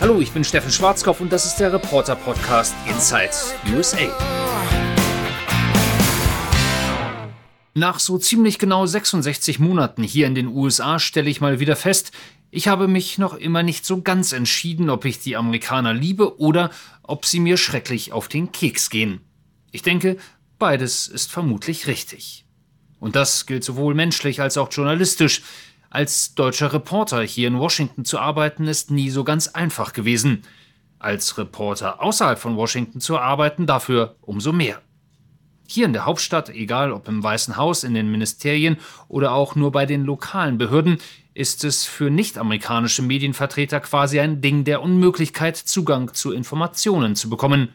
Hallo, ich bin Steffen Schwarzkopf und das ist der Reporter Podcast Inside USA. Nach so ziemlich genau 66 Monaten hier in den USA stelle ich mal wieder fest, ich habe mich noch immer nicht so ganz entschieden, ob ich die Amerikaner liebe oder ob sie mir schrecklich auf den Keks gehen. Ich denke, beides ist vermutlich richtig. Und das gilt sowohl menschlich als auch journalistisch. Als deutscher Reporter hier in Washington zu arbeiten, ist nie so ganz einfach gewesen. Als Reporter außerhalb von Washington zu arbeiten, dafür umso mehr. Hier in der Hauptstadt, egal ob im Weißen Haus, in den Ministerien oder auch nur bei den lokalen Behörden, ist es für nicht-amerikanische Medienvertreter quasi ein Ding der Unmöglichkeit, Zugang zu Informationen zu bekommen.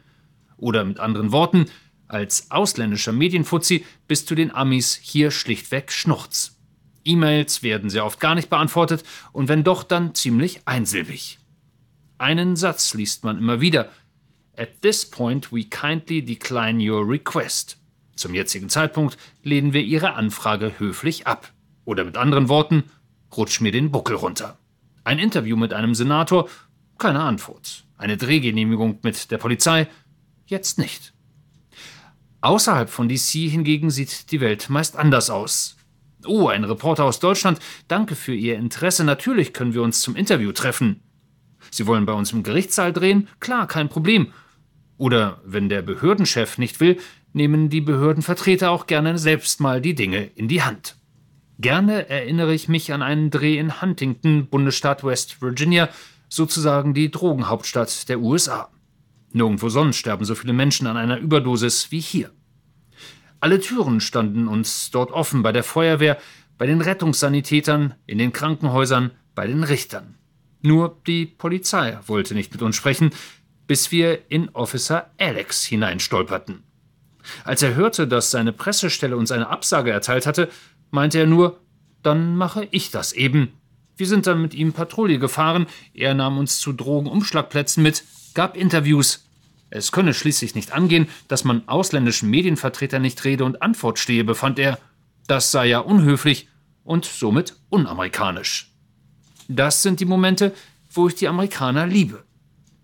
Oder mit anderen Worten, als ausländischer Medienfuzzi bist du den Amis hier schlichtweg Schnurz. E-Mails werden sehr oft gar nicht beantwortet und wenn doch, dann ziemlich einsilbig. Einen Satz liest man immer wieder. At this point we kindly decline your request. Zum jetzigen Zeitpunkt lehnen wir Ihre Anfrage höflich ab. Oder mit anderen Worten, rutsch mir den Buckel runter. Ein Interview mit einem Senator, keine Antwort. Eine Drehgenehmigung mit der Polizei, jetzt nicht. Außerhalb von DC hingegen sieht die Welt meist anders aus. Oh, ein Reporter aus Deutschland. Danke für Ihr Interesse. Natürlich können wir uns zum Interview treffen. Sie wollen bei uns im Gerichtssaal drehen? Klar, kein Problem. Oder wenn der Behördenchef nicht will, nehmen die Behördenvertreter auch gerne selbst mal die Dinge in die Hand. Gerne erinnere ich mich an einen Dreh in Huntington, Bundesstaat West Virginia, sozusagen die Drogenhauptstadt der USA. Nirgendwo sonst sterben so viele Menschen an einer Überdosis wie hier. Alle Türen standen uns dort offen bei der Feuerwehr, bei den Rettungssanitätern, in den Krankenhäusern, bei den Richtern. Nur die Polizei wollte nicht mit uns sprechen, bis wir in Officer Alex hineinstolperten. Als er hörte, dass seine Pressestelle uns eine Absage erteilt hatte, meinte er nur, dann mache ich das eben. Wir sind dann mit ihm Patrouille gefahren, er nahm uns zu Drogenumschlagplätzen mit, gab Interviews, es könne schließlich nicht angehen, dass man ausländischen Medienvertretern nicht Rede und Antwort stehe, befand er. Das sei ja unhöflich und somit unamerikanisch. Das sind die Momente, wo ich die Amerikaner liebe.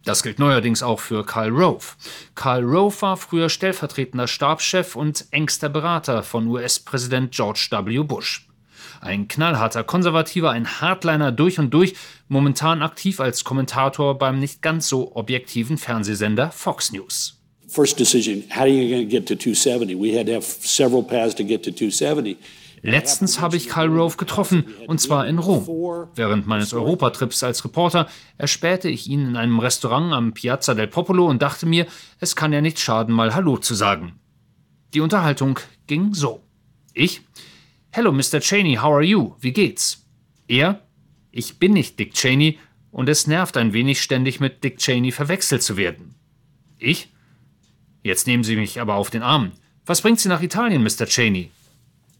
Das gilt neuerdings auch für Karl Rove. Karl Rove war früher stellvertretender Stabschef und engster Berater von US-Präsident George W. Bush. Ein knallharter Konservativer, ein Hardliner durch und durch, momentan aktiv als Kommentator beim nicht ganz so objektiven Fernsehsender Fox News. First decision, how are you going to get to 270? We had to have several paths to get to 270. Letztens habe ich Karl Rove getroffen, und zwar in Rom. Während meines Europatrips als Reporter erspähte ich ihn in einem Restaurant am Piazza del Popolo und dachte mir, es kann ja nicht schaden, mal Hallo zu sagen. Die Unterhaltung ging so. Ich, Hello, Mr. Cheney, how are you? Wie geht's? Er? Ich bin nicht Dick Cheney und es nervt ein wenig, ständig mit Dick Cheney verwechselt zu werden. Ich? Jetzt nehmen Sie mich aber auf den Arm. Was bringt Sie nach Italien, Mr. Cheney?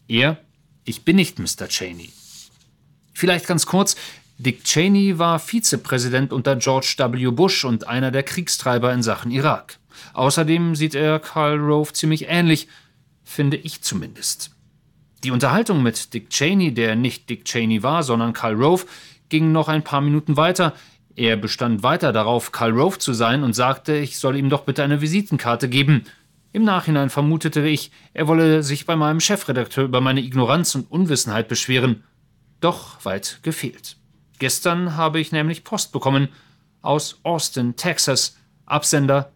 Er? Ich bin nicht Mr. Cheney. Vielleicht ganz kurz, Dick Cheney war Vizepräsident unter George W. Bush und einer der Kriegstreiber in Sachen Irak. Außerdem sieht er Karl Rove ziemlich ähnlich, finde ich zumindest. Die Unterhaltung mit Dick Cheney, der nicht Dick Cheney war, sondern Karl Rove, ging noch ein paar Minuten weiter. Er bestand weiter darauf, Karl Rove zu sein und sagte, ich soll ihm doch bitte eine Visitenkarte geben. Im Nachhinein vermutete ich, er wolle sich bei meinem Chefredakteur über meine Ignoranz und Unwissenheit beschweren. Doch weit gefehlt. Gestern habe ich nämlich Post bekommen aus Austin, Texas. Absender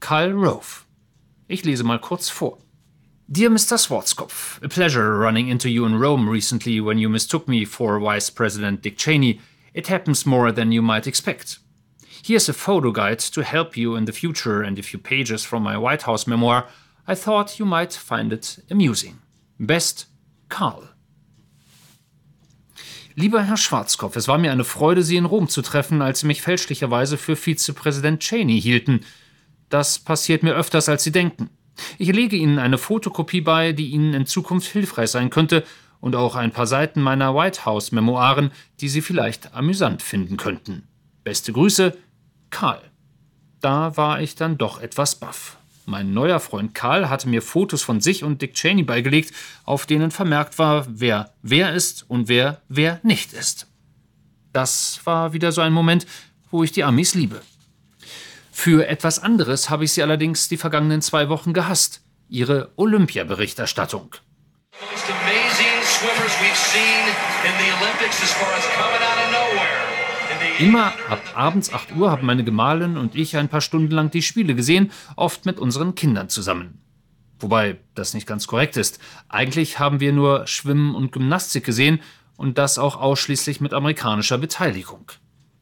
Karl Rove. Ich lese mal kurz vor. Dear Mr. Schwarzkopf, a pleasure running into you in Rome recently when you mistook me for Vice President Dick Cheney. It happens more than you might expect. Here's a photo guide to help you in the future and a few pages from my White House memoir. I thought you might find it amusing. Best, Karl. Lieber Herr Schwarzkopf, es war mir eine Freude, Sie in Rom zu treffen, als Sie mich fälschlicherweise für Vizepräsident Cheney hielten. Das passiert mir öfters, als Sie denken. Ich lege Ihnen eine Fotokopie bei, die Ihnen in Zukunft hilfreich sein könnte, und auch ein paar Seiten meiner White House Memoiren, die Sie vielleicht amüsant finden könnten. Beste Grüße, Karl. Da war ich dann doch etwas baff. Mein neuer Freund Karl hatte mir Fotos von sich und Dick Cheney beigelegt, auf denen vermerkt war, wer wer ist und wer wer nicht ist. Das war wieder so ein Moment, wo ich die Amis liebe. Für etwas anderes habe ich sie allerdings die vergangenen zwei Wochen gehasst. Ihre Olympiaberichterstattung. Immer ab abends 8 Uhr haben meine Gemahlin und ich ein paar Stunden lang die Spiele gesehen, oft mit unseren Kindern zusammen. Wobei das nicht ganz korrekt ist. Eigentlich haben wir nur Schwimmen und Gymnastik gesehen und das auch ausschließlich mit amerikanischer Beteiligung.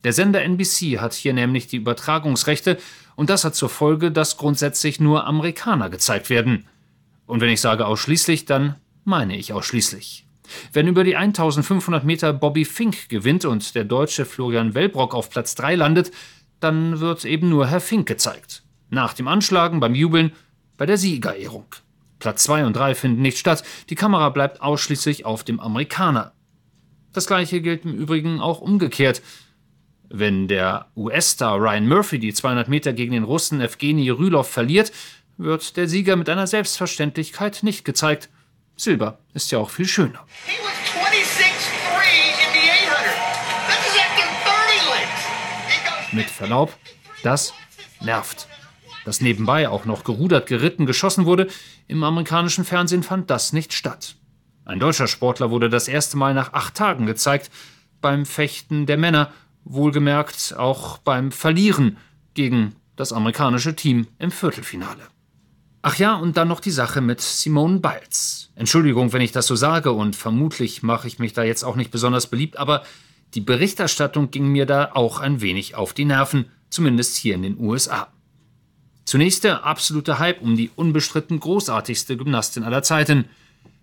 Der Sender NBC hat hier nämlich die Übertragungsrechte und das hat zur Folge, dass grundsätzlich nur Amerikaner gezeigt werden. Und wenn ich sage ausschließlich, dann meine ich ausschließlich. Wenn über die 1500 Meter Bobby Fink gewinnt und der deutsche Florian Wellbrock auf Platz 3 landet, dann wird eben nur Herr Fink gezeigt. Nach dem Anschlagen, beim Jubeln, bei der Siegerehrung. Platz 2 und 3 finden nicht statt, die Kamera bleibt ausschließlich auf dem Amerikaner. Das gleiche gilt im Übrigen auch umgekehrt. Wenn der US-Star Ryan Murphy die 200 Meter gegen den Russen Evgeny Rylov verliert, wird der Sieger mit einer Selbstverständlichkeit nicht gezeigt. Silber ist ja auch viel schöner. Mit Verlaub, das nervt. Dass nebenbei auch noch gerudert, geritten, geschossen wurde, im amerikanischen Fernsehen fand das nicht statt. Ein deutscher Sportler wurde das erste Mal nach acht Tagen gezeigt, beim Fechten der Männer wohlgemerkt auch beim Verlieren gegen das amerikanische Team im Viertelfinale. Ach ja, und dann noch die Sache mit Simone Biles. Entschuldigung, wenn ich das so sage, und vermutlich mache ich mich da jetzt auch nicht besonders beliebt, aber die Berichterstattung ging mir da auch ein wenig auf die Nerven, zumindest hier in den USA. Zunächst der absolute Hype um die unbestritten großartigste Gymnastin aller Zeiten –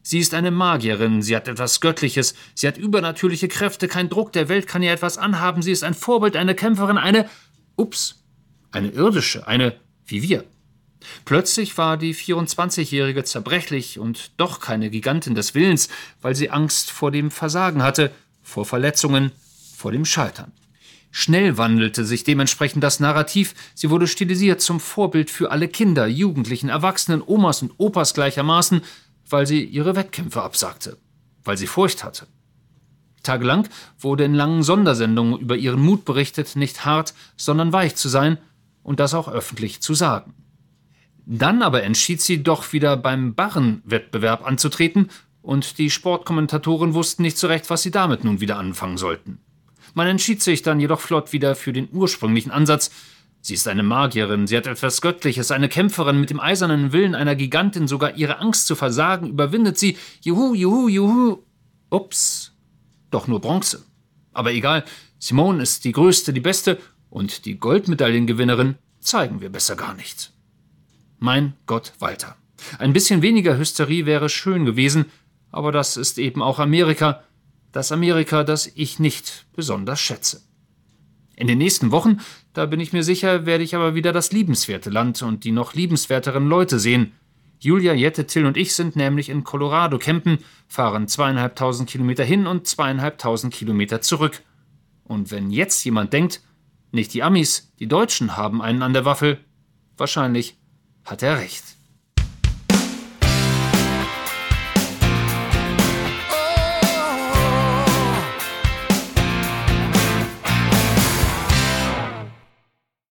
Sie ist eine Magierin, sie hat etwas Göttliches, sie hat übernatürliche Kräfte, kein Druck der Welt kann ihr etwas anhaben, sie ist ein Vorbild, eine Kämpferin, eine, ups, eine irdische, eine wie wir. Plötzlich war die 24-Jährige zerbrechlich und doch keine Gigantin des Willens, weil sie Angst vor dem Versagen hatte, vor Verletzungen, vor dem Scheitern. Schnell wandelte sich dementsprechend das Narrativ, sie wurde stilisiert zum Vorbild für alle Kinder, Jugendlichen, Erwachsenen, Omas und Opas gleichermaßen, weil sie ihre Wettkämpfe absagte, weil sie Furcht hatte. Tagelang wurde in langen Sondersendungen über ihren Mut berichtet, nicht hart, sondern weich zu sein und das auch öffentlich zu sagen. Dann aber entschied sie doch wieder beim Barrenwettbewerb anzutreten und die Sportkommentatoren wussten nicht so recht, was sie damit nun wieder anfangen sollten. Man entschied sich dann jedoch flott wieder für den ursprünglichen Ansatz, Sie ist eine Magierin, sie hat etwas Göttliches, eine Kämpferin mit dem eisernen Willen einer Gigantin, sogar ihre Angst zu versagen überwindet sie. Juhu, juhu, juhu. Ups. Doch nur Bronze. Aber egal, Simone ist die größte, die beste und die Goldmedaillengewinnerin zeigen wir besser gar nicht. Mein Gott, Walter. Ein bisschen weniger Hysterie wäre schön gewesen, aber das ist eben auch Amerika, das Amerika, das ich nicht besonders schätze. In den nächsten Wochen, da bin ich mir sicher, werde ich aber wieder das liebenswerte Land und die noch liebenswerteren Leute sehen. Julia, Jette, Till und ich sind nämlich in Colorado campen, fahren zweieinhalbtausend Kilometer hin und zweieinhalbtausend Kilometer zurück. Und wenn jetzt jemand denkt, nicht die Amis, die Deutschen haben einen an der Waffel, wahrscheinlich hat er recht.